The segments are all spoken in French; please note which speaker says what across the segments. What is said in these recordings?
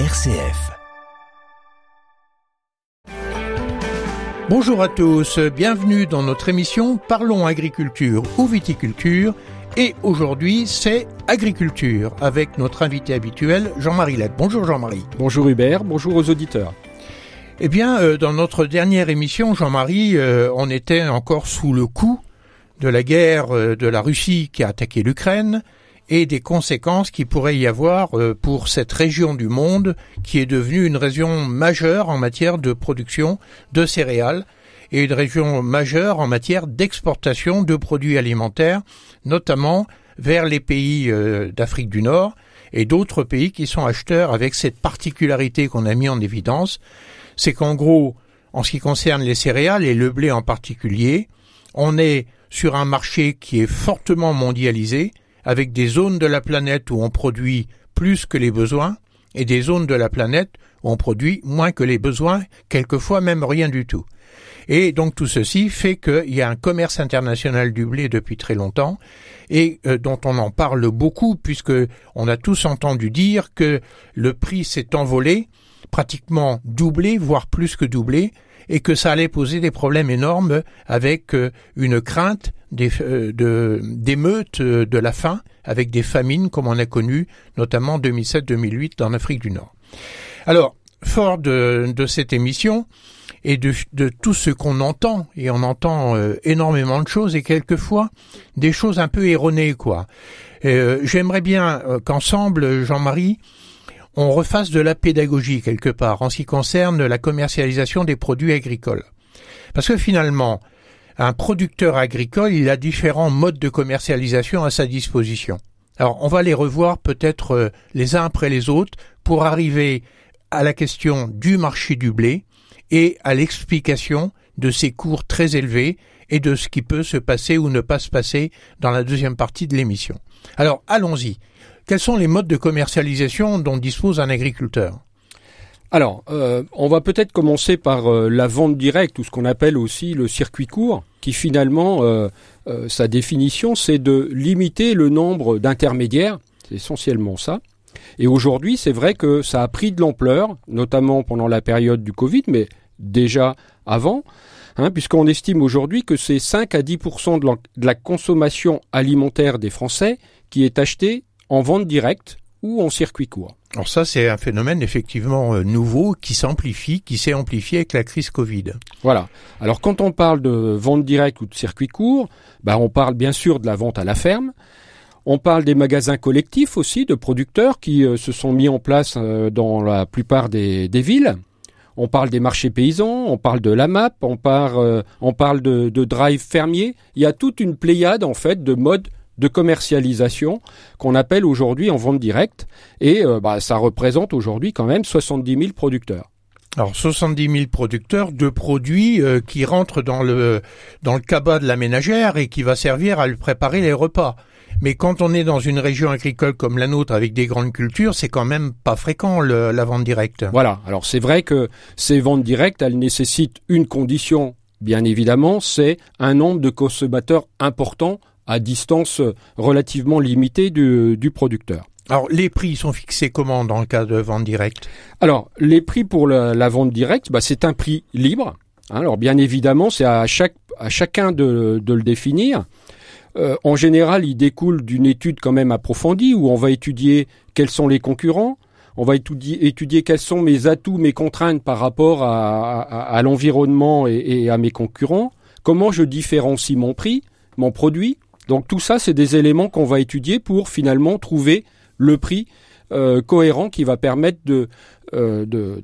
Speaker 1: RCF.
Speaker 2: Bonjour à tous, bienvenue dans notre émission Parlons agriculture ou viticulture. Et aujourd'hui, c'est agriculture avec notre invité habituel, Jean-Marie Lette. Bonjour Jean-Marie.
Speaker 3: Bonjour Hubert, bonjour aux auditeurs.
Speaker 2: Eh bien, euh, dans notre dernière émission, Jean-Marie, euh, on était encore sous le coup de la guerre euh, de la Russie qui a attaqué l'Ukraine et des conséquences qui pourrait y avoir pour cette région du monde qui est devenue une région majeure en matière de production de céréales et une région majeure en matière d'exportation de produits alimentaires, notamment vers les pays d'Afrique du Nord et d'autres pays qui sont acheteurs avec cette particularité qu'on a mis en évidence, c'est qu'en gros, en ce qui concerne les céréales et le blé en particulier, on est sur un marché qui est fortement mondialisé, avec des zones de la planète où on produit plus que les besoins, et des zones de la planète où on produit moins que les besoins, quelquefois même rien du tout. Et donc tout ceci fait qu'il y a un commerce international du blé depuis très longtemps et euh, dont on en parle beaucoup puisque on a tous entendu dire que le prix s'est envolé pratiquement doublé, voire plus que doublé, et que ça allait poser des problèmes énormes avec euh, une crainte euh, d'émeutes euh, de, la faim, avec des famines comme on a connu notamment 2007-2008 en Afrique du Nord. Alors, fort de, cette émission et de, tout ce qu'on entend, et on entend énormément de choses et quelquefois des choses un peu erronées, quoi. J'aimerais bien qu'ensemble, Jean-Marie, on refasse de la pédagogie quelque part en ce qui concerne la commercialisation des produits agricoles. Parce que finalement, un producteur agricole, il a différents modes de commercialisation à sa disposition. Alors, on va les revoir peut-être euh, les uns après les autres pour arriver à la question du marché du blé et à l'explication de ces cours très élevés et de ce qui peut se passer ou ne pas se passer dans la deuxième partie de l'émission. Alors, allons-y. Quels sont les modes de commercialisation dont dispose un agriculteur?
Speaker 3: Alors, euh, on va peut-être commencer par euh, la vente directe, ou ce qu'on appelle aussi le circuit court, qui finalement, euh, sa définition, c'est de limiter le nombre d'intermédiaires, c'est essentiellement ça. Et aujourd'hui, c'est vrai que ça a pris de l'ampleur, notamment pendant la période du Covid, mais déjà avant, hein, puisqu'on estime aujourd'hui que c'est 5 à 10% de la consommation alimentaire des Français qui est achetée en vente directe ou en circuit court.
Speaker 2: Alors ça, c'est un phénomène effectivement euh, nouveau qui s'amplifie, qui s'est amplifié avec la crise Covid.
Speaker 3: Voilà. Alors quand on parle de vente directe ou de circuit court, bah on parle bien sûr de la vente à la ferme. On parle des magasins collectifs aussi, de producteurs qui euh, se sont mis en place euh, dans la plupart des, villes. On parle des marchés paysans, on parle de la MAP, on parle, on parle de, de drive fermier. Il y a toute une pléiade en fait de modes de commercialisation qu'on appelle aujourd'hui en vente directe et euh, bah, ça représente aujourd'hui quand même 70 000 producteurs.
Speaker 2: Alors 70 000 producteurs de produits euh, qui rentrent dans le dans le cabas de la ménagère et qui va servir à lui préparer les repas. Mais quand on est dans une région agricole comme la nôtre avec des grandes cultures, c'est quand même pas fréquent la vente directe.
Speaker 3: Voilà. Alors c'est vrai que ces ventes directes, elles nécessitent une condition, bien évidemment, c'est un nombre de consommateurs important à distance relativement limitée du, producteur.
Speaker 2: Alors, les prix sont fixés comment dans le cas de vente directe?
Speaker 3: Alors, les prix pour la, vente directe, bah, c'est un prix libre. Hein. alors, bien évidemment, c'est à, chaque, à chacun de, le définir. Euh, en général, il découle d'une étude quand même approfondie où on va étudier quels sont les concurrents, on va étudier, étudier quels sont mes atouts, mes contraintes par rapport à, l'environnement et, et, à mes concurrents, comment je différencie mon prix, mon produit, donc tout ça, c'est des éléments qu'on va étudier pour finalement trouver le prix euh, cohérent qui va permettre de
Speaker 2: euh, de,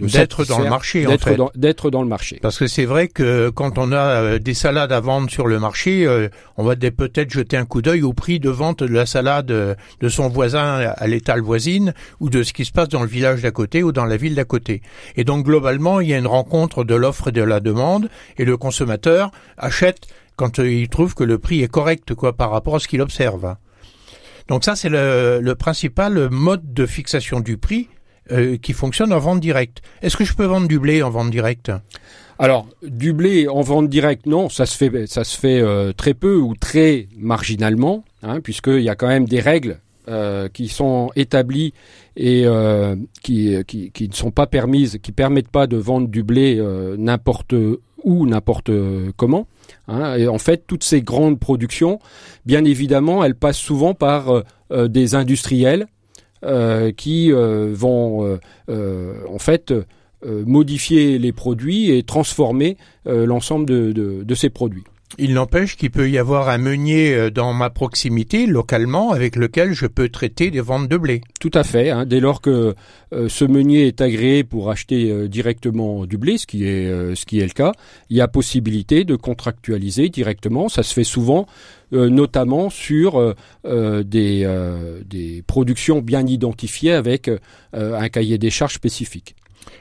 Speaker 2: d'être dans le marché
Speaker 3: d'être en fait. dans, d'être dans le marché
Speaker 2: parce que c'est vrai que quand on a euh, des salades à vendre sur le marché on va peut-être jeter un coup d'œil au prix de vente de la salade de son voisin à l'étal voisine ou de ce qui se passe dans le village d'à côté ou dans la ville d'à côté et donc globalement il y a une rencontre de l'offre et de la demande et le consommateur achète quand euh, il trouve que le prix est correct quoi par rapport à ce qu'il observe. Donc ça c'est le, principal mode de fixation du prix euh, qui fonctionne en vente directe. Est-ce que je peux vendre du blé en vente directe?
Speaker 3: Alors, du blé en vente directe, non, ça se fait, ça se fait euh, très peu ou très marginalement, hein, puisqu'il y a quand même des règles qui sont établies et qui, ne sont pas permises, qui permettent pas de vendre du blé n'importe où, n'importe comment. Hein. Et en fait, toutes ces grandes productions, bien évidemment, elles passent souvent par des industriels qui vont en fait modifier les produits et transformer l'ensemble de, ces produits.
Speaker 2: Il n'empêche qu'il peut y avoir un meunier euh, dans ma proximité, localement, avec lequel je peux traiter des ventes de blé.
Speaker 3: Tout à fait. Hein. dès lors que euh, ce meunier est agréé pour acheter euh, directement du blé, ce qui est le cas, il y a possibilité de contractualiser directement. Ça se fait souvent, notamment sur des des productions bien identifiées avec un cahier des charges spécifique.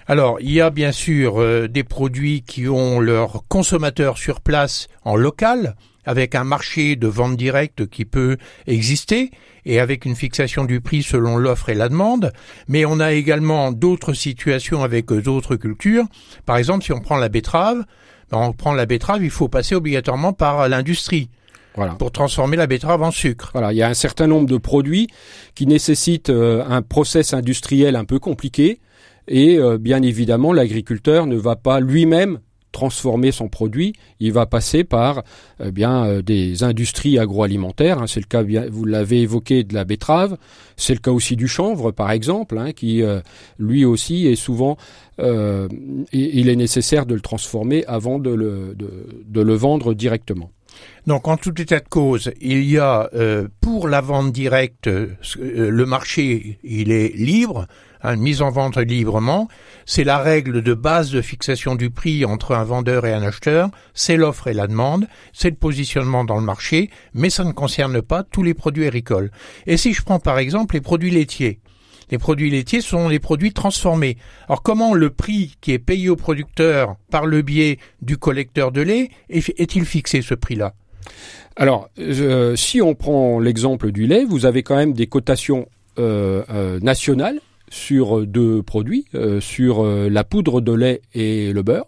Speaker 2: Alors, il y a bien sûr euh, des produits qui ont leurs consommateurs sur place en local, avec un marché de vente directe qui peut exister et avec une fixation du prix selon l'offre et la demande, mais on a également d'autres situations avec d'autres cultures. Par exemple, si on prend la betterave, ben, on prend la betterave, il faut passer obligatoirement par l'industrie. Voilà. pour transformer la betterave en sucre.
Speaker 3: Voilà, il y a un certain nombre de produits qui nécessitent euh, un process industriel un peu compliqué et euh, bien évidemment, l'agriculteur ne va pas lui-même transformer son produit, il va passer par eh bien euh, des industries agroalimentaires. Hein. c'est le cas, vous l'avez évoqué, de la betterave. C'est le cas aussi du chanvre, par exemple, hein, qui euh, lui aussi est souvent, il est nécessaire de le transformer avant de le, de, le vendre directement.
Speaker 2: Donc en tout état de cause, il y a pour la vente directe, le marché il est libre, une mise en vente librement, c'est la règle de base de fixation du prix entre un vendeur et un acheteur, c'est l'offre et la demande, c'est le positionnement dans le marché, mais ça ne concerne pas tous les produits agricoles. Et si je prends par exemple les produits laitiers, les produits laitiers sont les produits transformés. Alors comment le prix qui est payé au producteur par le biais du collecteur de lait est-il fixé ce prix-là?
Speaker 3: Alors, euh, si on prend l'exemple du lait, vous avez quand même des cotations euh, euh, nationales sur deux produits, euh, sur euh, la poudre de lait et le beurre.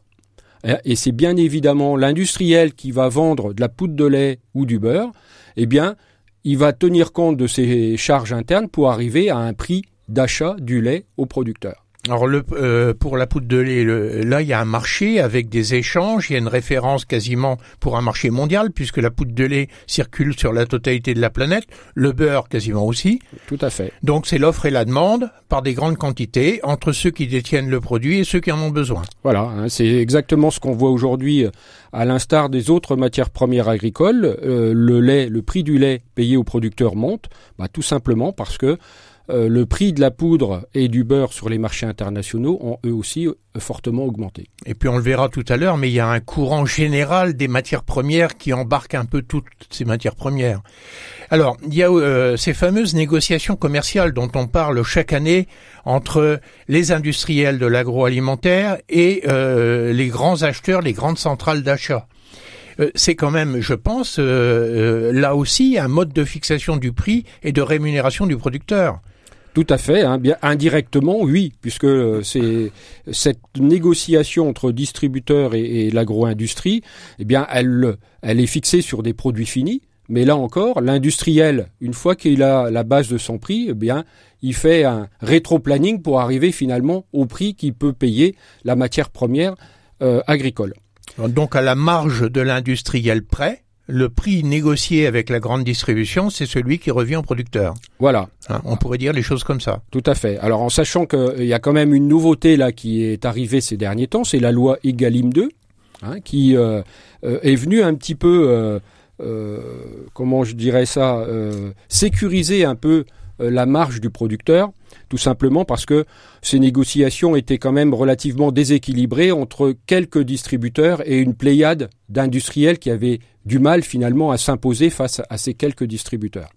Speaker 3: Et c'est bien évidemment l'industriel qui va vendre de la poudre de lait ou du beurre, eh bien, il va tenir compte de ses charges internes pour arriver à un prix d'achat du lait au producteur.
Speaker 2: Alors le, euh, pour la poudre de lait, là il y a un marché avec des échanges, il y a une référence quasiment pour un marché mondial puisque la poudre de lait circule sur la totalité de la planète, le beurre quasiment aussi.
Speaker 3: Tout à fait.
Speaker 2: Donc c'est l'offre et la demande par des grandes quantités entre ceux qui détiennent le produit et ceux qui en ont besoin.
Speaker 3: Voilà, hein, c'est exactement ce qu'on voit aujourd'hui à l'instar des autres matières premières agricoles. Euh, le lait, le prix du lait payé aux producteurs monte, bah, tout simplement parce que euh, le prix de la poudre et du beurre sur les marchés internationaux ont eux aussi euh, fortement augmenté.
Speaker 2: Et puis on le verra tout à l'heure, mais il y a un courant général des matières premières qui embarque un peu toutes ces matières premières. Alors, il y a euh, ces fameuses négociations commerciales dont on parle chaque année entre les industriels de l'agroalimentaire et les grands acheteurs, les grandes centrales d'achat c'est quand même, je pense, là aussi un mode de fixation du prix et de rémunération du producteur.
Speaker 3: Tout à fait, hein, indirectement, oui, puisque euh, c'est cette négociation entre distributeurs et, et l'agro-industrie, eh bien, elle, elle est fixée sur des produits finis. Mais là encore, l'industriel, une fois qu'il a la base de son prix, eh bien, il fait un rétro-planning pour arriver finalement au prix qu'il peut payer la matière première euh, agricole.
Speaker 2: Donc à la marge de l'industriel prêt, le prix négocié avec la grande distribution, c'est celui qui revient au producteur.
Speaker 3: Voilà.
Speaker 2: Hein, on pourrait dire les choses comme ça.
Speaker 3: Tout à fait. Alors en sachant qu'il y a quand même une nouveauté là qui est arrivée ces derniers temps, c'est la loi Egalim 2, hein, qui euh, euh, est venue un petit peu, euh, comment je dirais ça, sécuriser un peu la marge du producteur tout simplement parce que ces négociations étaient quand même relativement déséquilibrées entre quelques distributeurs et une pléiade d'industriels qui avaient du mal finalement à s'imposer face à ces quelques distributeurs.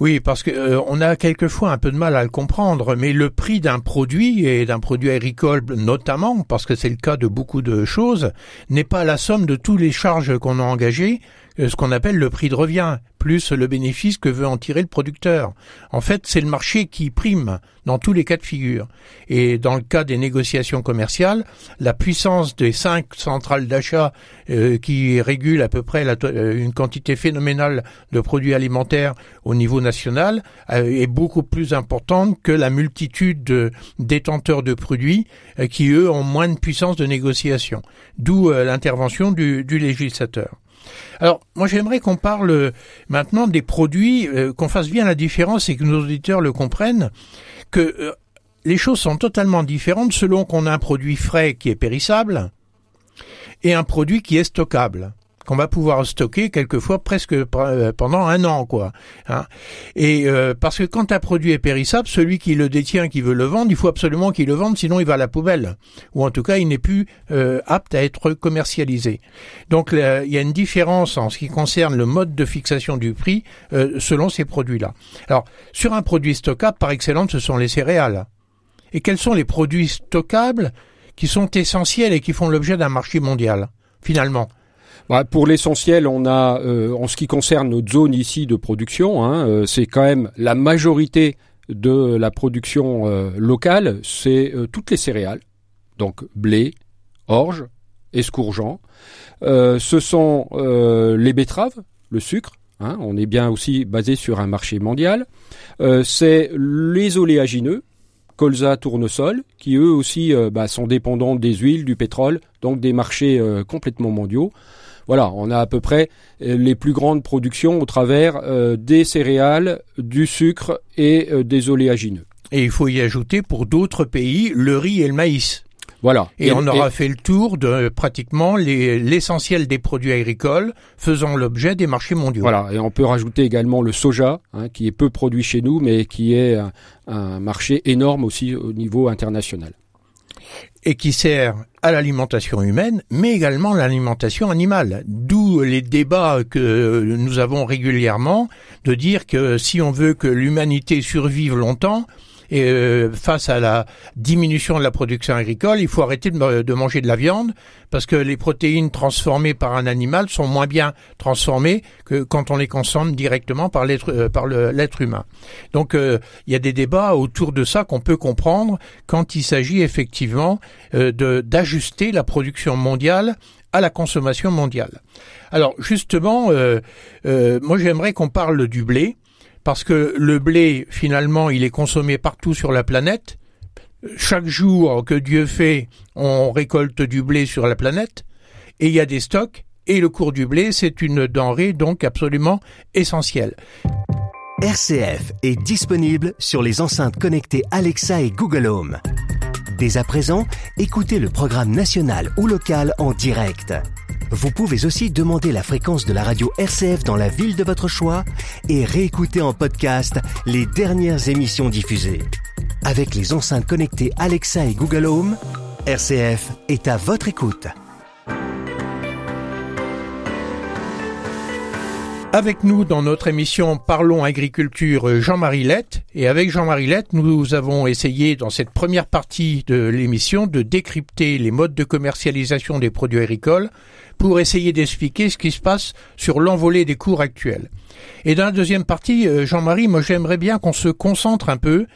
Speaker 2: Oui, parce que euh, a quelquefois un peu de mal à le comprendre, mais le prix d'un produit et d'un produit agricole notamment, parce que c'est le cas de beaucoup de choses, n'est pas la somme de toutes les charges qu'on a engagées euh, ce qu'on appelle le prix de revient, plus le bénéfice que veut en tirer le producteur. En fait, c'est le marché qui prime dans tous les cas de figure. Et dans le cas des négociations commerciales, la puissance des cinq centrales d'achat euh, qui régulent à peu près euh, une quantité phénoménale de produits alimentaires au niveau national est beaucoup plus importante que la multitude de détenteurs de produits qui, eux, ont moins de puissance de négociation. D'où l'intervention du législateur. Alors, moi j'aimerais qu'on parle maintenant des produits, euh, qu'on fasse bien la différence et que nos auditeurs le comprennent, que euh, les choses sont totalement différentes selon qu'on a un produit frais qui est périssable et un produit qui est stockable qu'on va pouvoir stocker quelquefois presque euh, pendant un an, quoi. Hein. Et euh, parce que quand un produit est périssable, celui qui le détient, qui veut le vendre, il faut absolument qu'il le vende, sinon il va à la poubelle, ou en tout cas il n'est plus euh, apte à être commercialisé. Donc il y a une différence en ce qui concerne le mode de fixation du prix selon ces produits-là. Alors sur un produit stockable, par excellence, ce sont les céréales. Et quels sont les produits stockables qui sont essentiels et qui font l'objet d'un marché mondial, finalement?
Speaker 3: Bah, pour l'essentiel, on a, euh, en ce qui concerne notre zone ici de production, hein, euh, c'est quand même la majorité de la production euh, locale, c'est toutes les céréales, donc blé, orge, escourgeant. ce sont les betteraves, le sucre. Hein, on est bien aussi basé sur un marché mondial. c'est les oléagineux, colza, tournesol, qui eux aussi bah, sont dépendants des huiles, du pétrole, donc des marchés complètement mondiaux. Voilà, on a à peu près euh, les plus grandes productions au travers euh, des céréales, du sucre et euh, des oléagineux.
Speaker 2: Et il faut y ajouter pour d'autres pays le riz et le maïs.
Speaker 3: Voilà.
Speaker 2: Et, on aura fait le tour de pratiquement l'essentiel des produits agricoles faisant l'objet des marchés mondiaux.
Speaker 3: Voilà. Et on peut rajouter également le soja, hein, qui est peu produit chez nous, mais qui est un marché énorme aussi au niveau international
Speaker 2: et qui sert à l'alimentation humaine, mais également à l'alimentation animale. D'où les débats que nous avons régulièrement de dire que si on veut que l'humanité survive longtemps, et euh, face à la diminution de la production agricole, il faut arrêter de, manger de la viande parce que les protéines transformées par un animal sont moins bien transformées que quand on les consomme directement par l'être euh, par l'être humain. Donc euh, il y a des débats autour de ça qu'on peut comprendre quand il s'agit effectivement de d'ajuster la production mondiale à la consommation mondiale. Alors justement, moi j'aimerais qu'on parle du blé parce que le blé, finalement, il est consommé partout sur la planète. Chaque jour que Dieu fait, on récolte du blé sur la planète, et il y a des stocks, et le cours du blé, c'est une denrée donc absolument essentielle.
Speaker 1: RCF est disponible sur les enceintes connectées Alexa et Google Home. Dès à présent, écoutez le programme national ou local en direct. Vous pouvez aussi demander la fréquence de la radio RCF dans la ville de votre choix et réécouter en podcast les dernières émissions diffusées. Avec les enceintes connectées Alexa et Google Home, RCF est à votre écoute.
Speaker 2: Avec nous dans notre émission Parlons agriculture Jean-Marie Lette et avec Jean-Marie Lette nous avons essayé dans cette première partie de l'émission de décrypter les modes de commercialisation des produits agricoles pour essayer d'expliquer ce qui se passe sur l'envolée des cours actuels. Et dans la deuxième partie, euh, Jean-Marie, moi j'aimerais bien qu'on se concentre un peu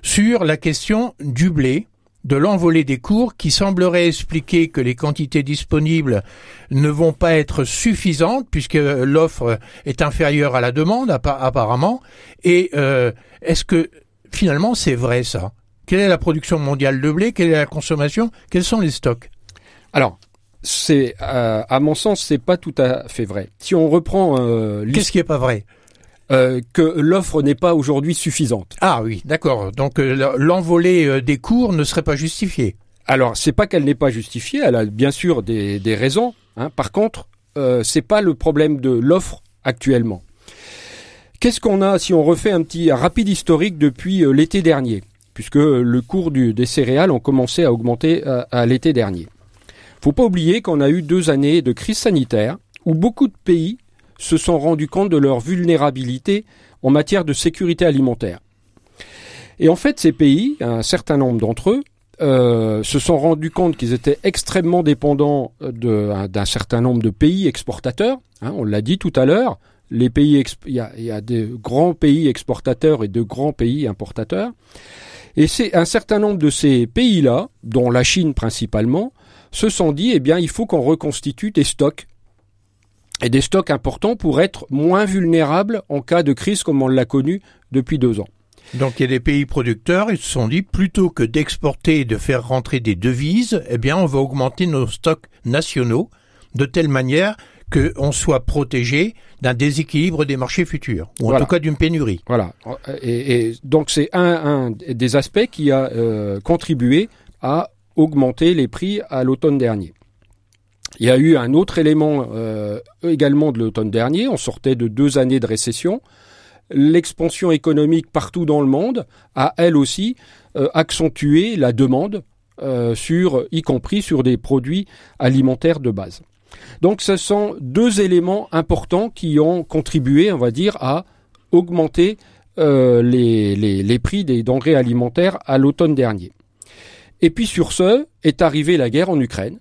Speaker 2: sur la question du blé, de l'envolée des cours qui semblerait expliquer que les quantités disponibles ne vont pas être suffisantes puisque l'offre est inférieure à la demande apparemment. Et euh, est-ce que finalement c'est vrai ça? Quelle est la production mondiale de blé? Quelle est la consommation? Quels sont les stocks?
Speaker 3: Alors, c'est euh, à mon sens, c'est pas tout à fait vrai. Si on reprend,
Speaker 2: euh, qu'est-ce qui est pas vrai?
Speaker 3: Euh, que l'offre n'est pas aujourd'hui suffisante.
Speaker 2: Ah oui, d'accord. Donc l'envolée des cours ne serait pas justifiée.
Speaker 3: Alors c'est pas qu'elle n'est pas justifiée, elle a bien sûr des, des raisons. Hein. Par contre, euh, c'est pas le problème de l'offre actuellement. Qu'est-ce qu'on a si on refait un petit rapide historique depuis l'été dernier, puisque le cours du, des céréales ont commencé à augmenter à l'été dernier. Faut pas oublier qu'on a eu deux années de crise sanitaire où beaucoup de pays se sont rendus compte de leur vulnérabilité en matière de sécurité alimentaire. Et en fait, ces pays, un certain nombre d'entre eux, euh, se sont rendus compte qu'ils étaient extrêmement dépendants d'un certain nombre de pays exportateurs. Hein, on l'a dit tout à l'heure. Il y a, y a des grands pays exportateurs et de grands pays importateurs. Et c'est un certain nombre de ces pays-là, dont la Chine principalement, se sont dit, eh bien, il faut qu'on reconstitue des stocks et des stocks importants pour être moins vulnérables en cas de crise comme on l'a connu depuis deux ans.
Speaker 2: Donc il y a des pays producteurs, ils se sont dit plutôt que d'exporter et de faire rentrer des devises, eh bien on va augmenter nos stocks nationaux de telle manière qu'on soit protégé d'un déséquilibre des marchés futurs, ou en tout cas d'une pénurie.
Speaker 3: Voilà. Et, donc c'est un, des aspects qui a euh, contribué à augmenter les prix à l'automne dernier. Il y a eu un autre élément euh, également de l'automne dernier. On sortait de deux années de récession. L'expansion économique partout dans le monde a elle aussi euh, accentué la demande euh, y compris sur des produits alimentaires de base. Donc ce sont deux éléments importants qui ont contribué, on va dire, à augmenter les, les prix des denrées alimentaires à l'automne dernier. Et puis sur ce est arrivée la guerre en Ukraine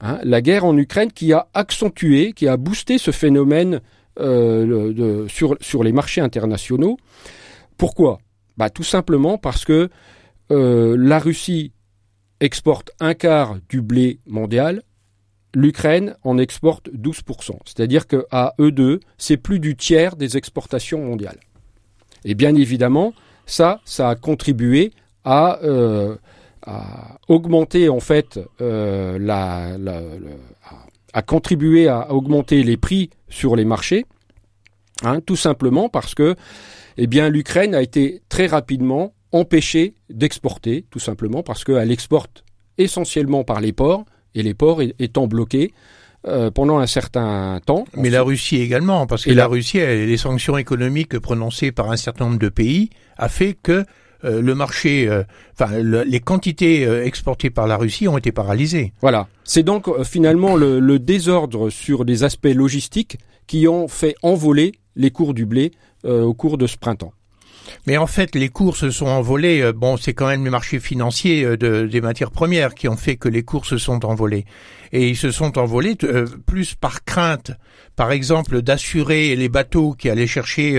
Speaker 3: Hein, la guerre en Ukraine qui a accentué, qui a boosté ce phénomène euh, sur, sur les marchés internationaux. Pourquoi? Bah, Tout simplement parce que euh, la Russie exporte un quart du blé mondial, l'Ukraine en exporte 12%. C'est-à-dire qu'à eux deux, c'est plus du tiers des exportations mondiales. Et bien évidemment, ça, ça a contribué à euh, à augmenter en fait euh, la, la, à contribuer à augmenter les prix sur les marchés, hein, tout simplement parce que eh bien l'Ukraine a été très rapidement empêchée d'exporter, tout simplement parce qu'elle exporte essentiellement par les ports et les ports étant bloqués. Euh, pendant un certain temps.
Speaker 2: Mais la Russie également, parce que la, la Russie, les sanctions économiques prononcées par un certain nombre de pays a fait que euh, le marché, euh, enfin les quantités euh, exportées par la Russie ont été paralysées.
Speaker 3: Voilà. C'est donc finalement le, désordre sur des aspects logistiques qui ont fait envoler les cours du blé au cours de ce printemps.
Speaker 2: Mais en fait, les cours se sont envolés. Bon, c'est quand même les marchés financiers des matières premières qui ont fait que les cours se sont envolés. Et ils se sont envolés plus par crainte par exemple, d'assurer les bateaux qui allaient chercher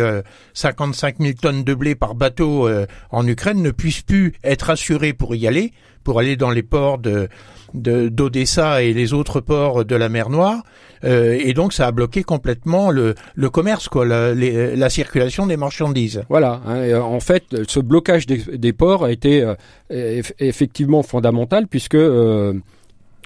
Speaker 2: 55 euh, 000 tonnes de blé par bateau euh, en Ukraine ne puissent plus être assurés pour y aller, pour aller dans les ports de d'Odessa et les autres ports de la mer Noire, euh, et donc ça a bloqué complètement le, le commerce, quoi, la, la, circulation des marchandises.
Speaker 3: Voilà. Hein, en fait, ce blocage des, ports a été effectivement fondamental puisque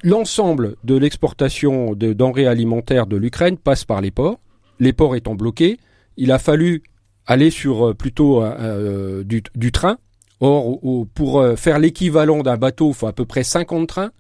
Speaker 3: l'ensemble de l'exportation de denrées alimentaires de l'Ukraine passe par les ports. Les ports étant bloqués, il a fallu aller sur euh, plutôt euh, euh, du, train. Or, pour faire l'équivalent d'un bateau, il faut à peu près 50 trains,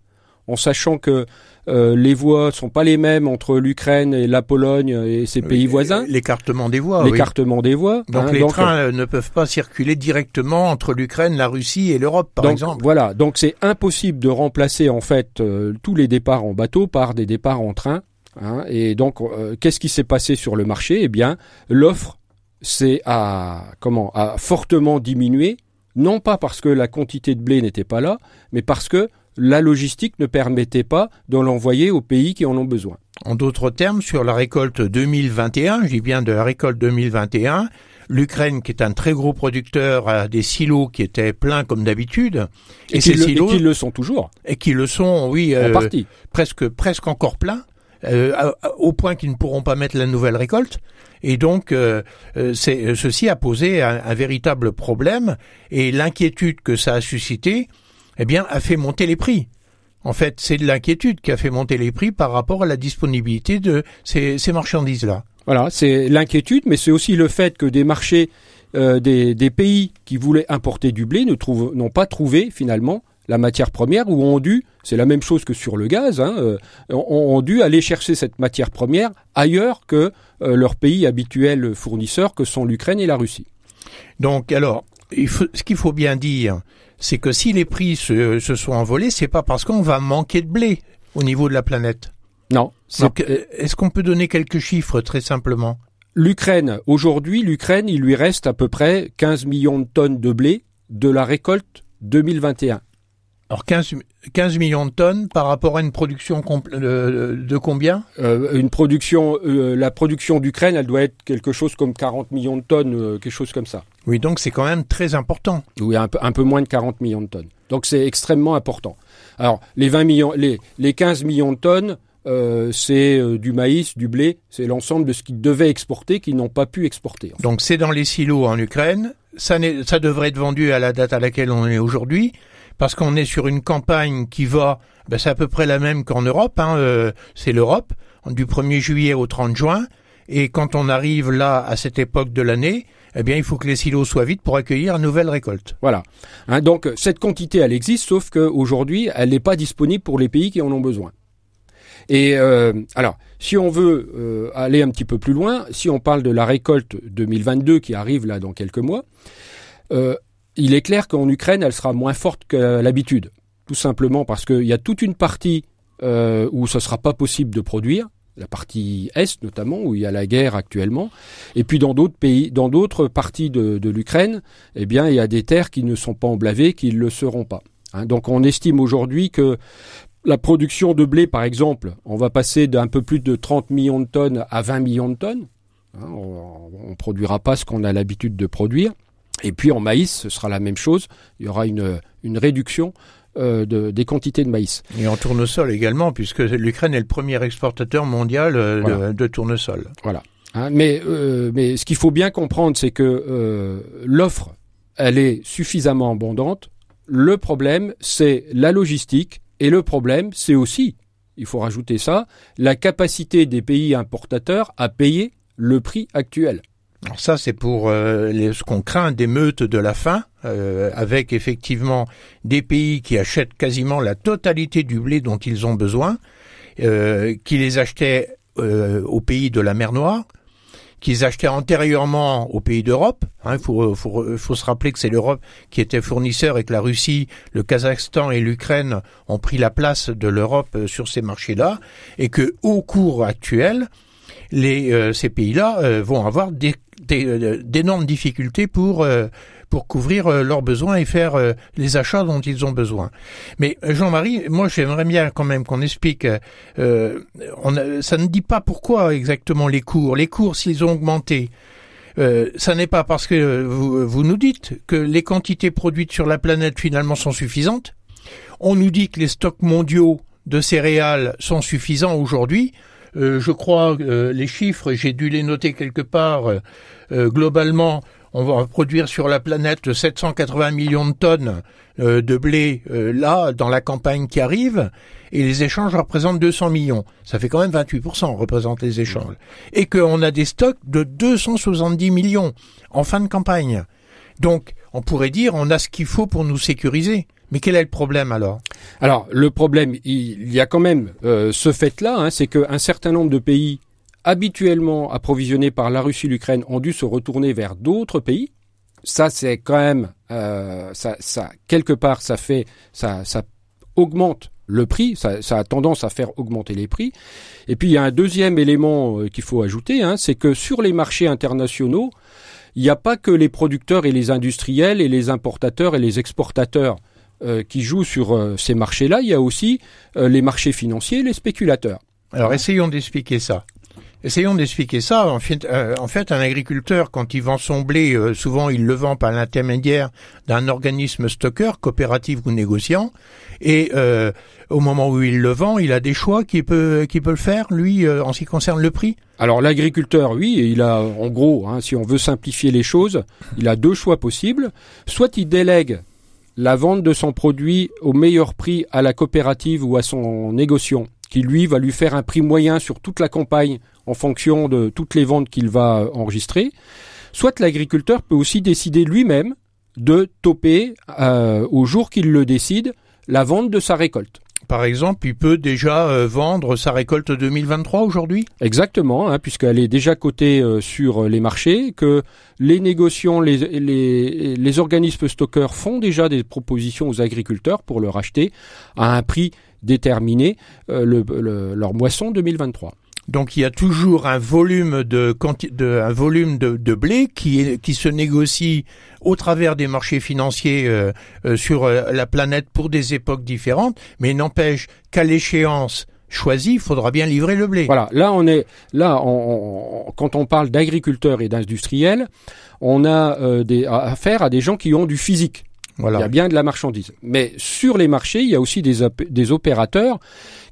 Speaker 3: en sachant que euh, les voies sont pas les mêmes entre l'Ukraine et la Pologne et ses pays voisins.
Speaker 2: L'écartement des voies.
Speaker 3: L'écartement des voies.
Speaker 2: Donc hein, les trains euh, ne peuvent pas circuler directement entre l'Ukraine, la Russie et l'Europe, par exemple.
Speaker 3: Voilà. Donc c'est impossible de remplacer en fait euh, tous les départs en bateau par des départs en train. Hein, et donc qu'est-ce qui s'est passé sur le marché? Eh bien, l'offre s'est à comment a fortement diminué, non pas parce que la quantité de blé n'était pas là, mais parce que la logistique ne permettait pas de l'envoyer aux pays qui en ont besoin.
Speaker 2: En d'autres termes, sur la récolte 2021, je dis bien de la récolte 2021, l'Ukraine, qui est un très gros producteur, a des silos qui étaient pleins comme d'habitude.
Speaker 3: Et, ces silos, qui le sont toujours.
Speaker 2: Et qui le sont, oui,
Speaker 3: en euh, partie.
Speaker 2: presque presque encore pleins. Euh, au point qu'ils ne pourront pas mettre la nouvelle récolte. Et donc, euh, ceci a posé un véritable problème. Et l'inquiétude que ça a suscité, eh bien, a fait monter les prix. En fait, c'est de l'inquiétude qui a fait monter les prix par rapport à la disponibilité de ces, marchandises-là.
Speaker 3: Voilà, c'est l'inquiétude, mais c'est aussi le fait que des marchés, euh, des, pays qui voulaient importer du blé n'ont pas trouvé finalement la matière première ou ont dû, c'est la même chose que sur le gaz, hein, euh, ont, dû aller chercher cette matière première ailleurs que euh, leur pays habituel fournisseur que sont l'Ukraine et la Russie.
Speaker 2: Donc alors, ce qu'il faut bien dire, c'est que si les prix se, sont envolés, c'est pas parce qu'on va manquer de blé au niveau de la planète.
Speaker 3: Non.
Speaker 2: Est-ce qu'on peut donner quelques chiffres très simplement?
Speaker 3: L'Ukraine, aujourd'hui, l'Ukraine, il lui reste à peu près 15 millions de tonnes de blé de la récolte 2021.
Speaker 2: Alors 15, 15 millions de tonnes par rapport à une production de, de combien?
Speaker 3: Euh, Une production, euh, la production d'Ukraine, elle doit être quelque chose comme 40 millions de tonnes, euh, quelque chose comme ça.
Speaker 2: Oui, donc c'est quand même très important.
Speaker 3: Oui, un peu, un peu moins de 40 millions de tonnes. Donc c'est extrêmement important. Alors les 20 millions, les, les 15 millions de tonnes, euh, c'est euh, du maïs, du blé, c'est l'ensemble de ce qu'ils devaient exporter qu'ils n'ont pas pu exporter.
Speaker 2: Donc c'est dans les silos en Ukraine. Ça, ça devrait être vendu à la date à laquelle on est aujourd'hui, parce qu'on est sur une campagne qui va, ben c'est à peu près la même qu'en Europe. Hein, euh, c'est l'Europe du 1er juillet au 30 juin. Et quand on arrive là à cette époque de l'année, eh bien, il faut que les silos soient vides pour accueillir une nouvelle récolte.
Speaker 3: Voilà. Hein, donc cette quantité, elle existe, sauf qu'aujourd'hui, elle n'est pas disponible pour les pays qui en ont besoin. Et euh, alors, si on veut euh, aller un petit peu plus loin, si on parle de la récolte 2022 qui arrive là dans quelques mois, il est clair qu'en Ukraine, elle sera moins forte que l'habitude. Tout simplement parce qu'il y a toute une partie où ce sera pas possible de produire, la partie est notamment où il y a la guerre actuellement, et puis dans d'autres pays, dans d'autres parties de, de l'Ukraine, eh bien il y a des terres qui ne sont pas emblavées, qui ne le seront pas. Hein. donc on estime aujourd'hui que la production de blé, par exemple, on va passer d'un peu plus de 30 millions de tonnes à 20 millions de tonnes. Hein, on ne produira pas ce qu'on a l'habitude de produire. Et puis en maïs, ce sera la même chose. Il y aura une, une réduction euh, de, des quantités de maïs.
Speaker 2: Et en tournesol également, puisque l'Ukraine est le premier exportateur mondial euh, de, tournesol.
Speaker 3: Voilà. Hein, mais, euh, mais ce qu'il faut bien comprendre, c'est que l'offre, elle est suffisamment abondante. Le problème, c'est la logistique et le problème, c'est aussi, il faut rajouter ça, la capacité des pays importateurs à payer le prix actuel.
Speaker 2: Alors ça, c'est pour euh, ce qu'on craint des meutes de la faim, euh, avec effectivement des pays qui achètent quasiment la totalité du blé dont ils ont besoin, euh, qui les achetaient aux pays de la mer Noire, qu'ils achetaient antérieurement aux pays d'Europe. Il hein, faut, faut, faut, se rappeler que c'est l'Europe qui était fournisseur et que la Russie, le Kazakhstan et l'Ukraine ont pris la place de l'Europe euh, sur ces marchés-là, et que au cours actuel, les, euh, ces pays-là euh, vont avoir d'énormes difficultés pour pour couvrir euh, leurs besoins et faire euh, les achats dont ils ont besoin. Mais euh, Jean-Marie, moi j'aimerais bien quand même qu'on explique. on ça ne dit pas pourquoi exactement les cours. Les cours, s'ils ont augmenté, ça n'est pas parce que vous, vous nous dites que les quantités produites sur la planète finalement sont suffisantes. On nous dit que les stocks mondiaux de céréales sont suffisants aujourd'hui. Je crois euh, les chiffres, j'ai dû les noter quelque part. globalement, on va produire sur la planète 780 millions de tonnes euh, de blé euh, là dans la campagne qui arrive et les échanges représentent 200 millions. Ça fait quand même 28% représentent les échanges. Et qu'on a des stocks de 270 millions en fin de campagne. Donc, on pourrait dire on a ce qu'il faut pour nous sécuriser. Mais quel est le problème alors?
Speaker 3: Alors, le problème, il y a quand même euh, ce fait-là, hein, c'est qu'un certain nombre de pays habituellement approvisionnés par la Russie, l'Ukraine, ont dû se retourner vers d'autres pays. Ça, c'est quand même, euh, ça, ça, quelque part, ça fait, ça, ça augmente le prix, ça, ça, a tendance à faire augmenter les prix. Et puis il y a un deuxième élément euh, qu'il faut ajouter, hein, c'est que sur les marchés internationaux, il n'y a pas que les producteurs et les industriels et les importateurs et les exportateurs euh, qui jouent sur euh, ces marchés-là, il y a aussi les marchés financiers et les spéculateurs.
Speaker 2: Alors essayons d'expliquer ça. Essayons d'expliquer ça. En fait, euh, en fait, un agriculteur, quand il vend son blé, euh, souvent il le vend par l'intermédiaire d'un organisme stockeur, coopératif ou négociant. Et euh, au moment où il le vend, il a des choix qu'il peut, qu'il peut le faire, lui, en ce qui concerne le prix.
Speaker 3: Alors l'agriculteur, oui, il a, en gros, hein, si on veut simplifier les choses, il a deux choix possibles. Soit il délègue la vente de son produit au meilleur prix à la coopérative ou à son négociant, qui lui va lui faire un prix moyen sur toute la campagne en fonction de toutes les ventes qu'il va enregistrer, soit l'agriculteur peut aussi décider lui-même de toper euh, au jour qu'il le décide la vente de sa récolte.
Speaker 2: Par exemple, il peut déjà euh, vendre sa récolte 2023 aujourd'hui?
Speaker 3: Exactement, hein, puisqu'elle est déjà cotée euh, sur les marchés, que les négociants, les, les, organismes stockeurs font déjà des propositions aux agriculteurs pour leur acheter à un prix déterminé le, leur moisson 2023.
Speaker 2: Donc il y a toujours un volume de, de un volume de, de, blé qui est, qui se négocie au travers des marchés financiers euh, euh, sur euh, la planète pour des époques différentes, mais n'empêche qu'à l'échéance choisie, il faudra bien livrer le blé.
Speaker 3: Voilà, là on est là on, quand on parle d'agriculteurs et d'industriels, on a des, affaire à des gens qui ont du physique. Voilà. Il y a bien de la marchandise. Mais sur les marchés, il y a aussi des, des opérateurs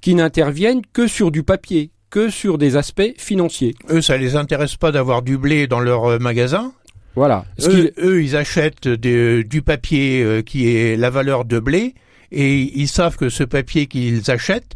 Speaker 3: qui n'interviennent que sur du papier, que sur des aspects financiers.
Speaker 2: Eux, ça les intéresse pas d'avoir du blé dans leur euh, magasin.
Speaker 3: Voilà.
Speaker 2: Eux, ils achètent du papier euh, qui est la valeur de blé et ils savent que ce papier qu'ils achètent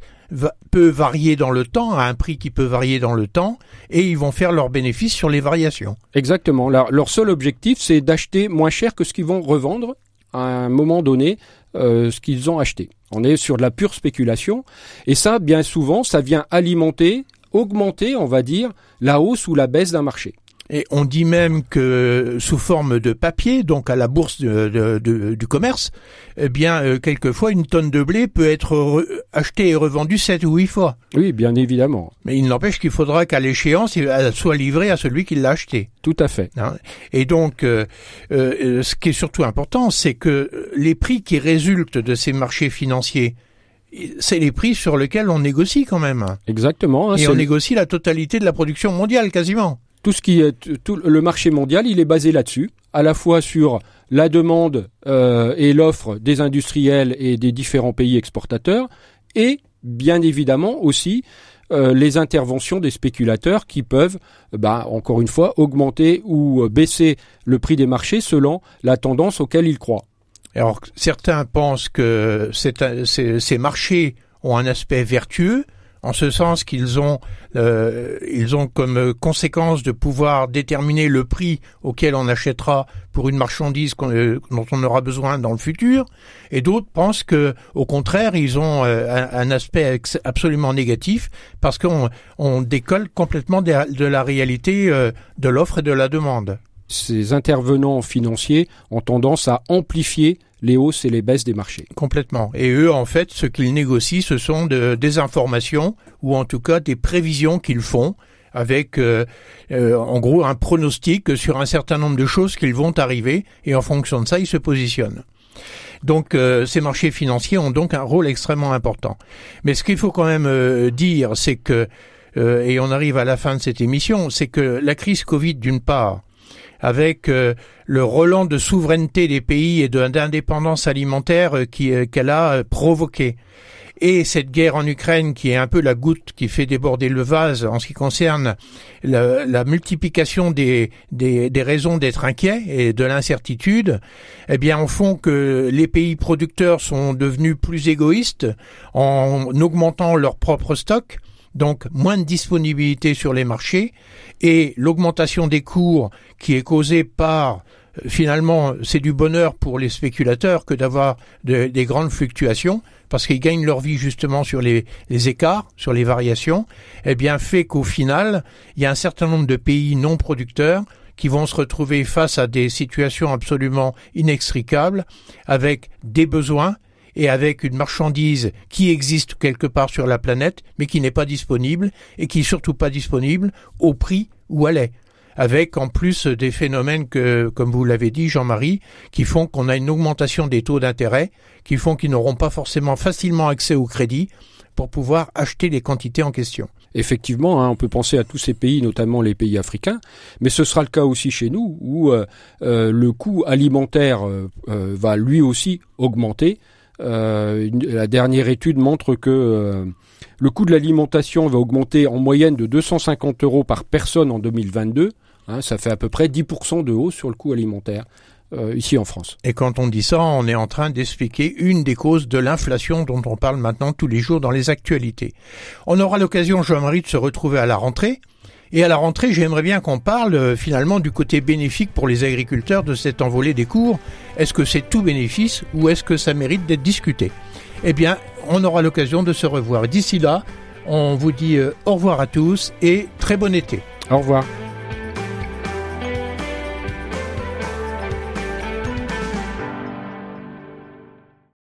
Speaker 2: peut varier dans le temps, à un prix qui peut varier dans le temps, et ils vont faire leur bénéfice sur les variations.
Speaker 3: Exactement. Leur, leur seul objectif, c'est d'acheter moins cher que ce qu'ils vont revendre à un moment donné euh, ce qu'ils ont acheté. On est sur de la pure spéculation. Et ça, bien souvent, ça vient alimenter, augmenter, on va dire, la hausse ou la baisse d'un marché.
Speaker 2: Et on dit même que sous forme de papier, donc à la bourse du commerce, eh bien, euh, quelquefois, une tonne de blé peut être achetée et revendue sept ou huit fois.
Speaker 3: Oui, bien évidemment.
Speaker 2: Mais il n'empêche qu'il faudra qu'à l'échéance, il soit livré à celui qui l'a acheté.
Speaker 3: Tout à fait.
Speaker 2: Hein. et donc, euh, euh, ce qui est surtout important, c'est que les prix qui résultent de ces marchés financiers, c'est les prix sur lesquels on négocie quand même.
Speaker 3: Exactement.
Speaker 2: Hein, et on négocie la totalité de la production mondiale quasiment
Speaker 3: tout ce qui est tout le marché mondial, il est basé là-dessus, à la fois sur la demande euh, et l'offre des industriels et des différents pays exportateurs, et bien évidemment aussi euh, les interventions des spéculateurs qui peuvent, bah, encore une fois, augmenter ou baisser le prix des marchés selon la tendance auquel ils croient.
Speaker 2: Alors certains pensent que ces marchés ont un aspect vertueux, en ce sens qu'ils ont euh, ils ont comme conséquence de pouvoir déterminer le prix auquel on achètera pour une marchandise euh, dont on aura besoin dans le futur, et d'autres pensent que au contraire ils ont euh, un, aspect absolument négatif parce qu'on on décolle complètement de la réalité de l'offre et de la demande.
Speaker 3: Ces intervenants financiers ont tendance à amplifier les hausses et les baisses des marchés.
Speaker 2: Complètement. Et eux, en fait, ce qu'ils négocient, ce sont des informations ou en tout cas des prévisions qu'ils font avec euh, euh, en gros un pronostic sur un certain nombre de choses qui vont arriver et en fonction de ça, ils se positionnent. Donc euh, ces marchés financiers ont donc un rôle extrêmement important. Mais ce qu'il faut quand même dire, c'est que, et on arrive à la fin de cette émission, c'est que la crise Covid d'une part, avec euh, le relent de souveraineté des pays et d'indépendance alimentaire euh, euh, qu'elle a provoqué. Et cette guerre en Ukraine qui est un peu la goutte qui fait déborder le vase en ce qui concerne la, multiplication des, des, des raisons d'être inquiets et de l'incertitude, eh bien, en font que les pays producteurs sont devenus plus égoïstes en augmentant leurs propres stocks donc moins de disponibilité sur les marchés et l'augmentation des cours qui est causée par euh, finalement c'est du bonheur pour les spéculateurs que d'avoir des grandes fluctuations parce qu'ils gagnent leur vie justement sur les, les écarts, sur les variations, eh bien fait qu'au final il y a un certain nombre de pays non producteurs qui vont se retrouver face à des situations absolument inextricables avec des besoins et avec une marchandise qui existe quelque part sur la planète, mais qui n'est pas disponible, et qui est surtout pas disponible au prix où elle est. Avec en plus des phénomènes que, comme vous l'avez dit, Jean-Marie, qui font qu'on a une augmentation des taux d'intérêt, qui font qu'ils n'auront pas forcément facilement accès au crédit pour pouvoir acheter les quantités en question.
Speaker 3: Effectivement, hein, on peut penser à tous ces pays, notamment les pays africains, mais ce sera le cas aussi chez nous, où euh, euh, le coût alimentaire euh, va lui aussi augmenter euh, la dernière étude montre que euh, le coût de l'alimentation va augmenter en moyenne de 250 euros par personne en 2022. Hein, ça fait à peu près 10% de hausse sur le coût alimentaire. Euh, ici en France.
Speaker 2: Et quand on dit ça, on est en train d'expliquer une des causes de l'inflation dont on parle maintenant tous les jours dans les actualités. On aura l'occasion, Jean-Marie, de se retrouver à la rentrée. Et à la rentrée, j'aimerais bien qu'on parle euh, finalement du côté bénéfique pour les agriculteurs de cette envolée des cours. Est-ce que c'est tout bénéfice ou est-ce que ça mérite d'être discuté? Eh bien, on aura l'occasion de se revoir. D'ici là, on vous dit euh, au revoir à tous et très bon été.
Speaker 3: Au revoir.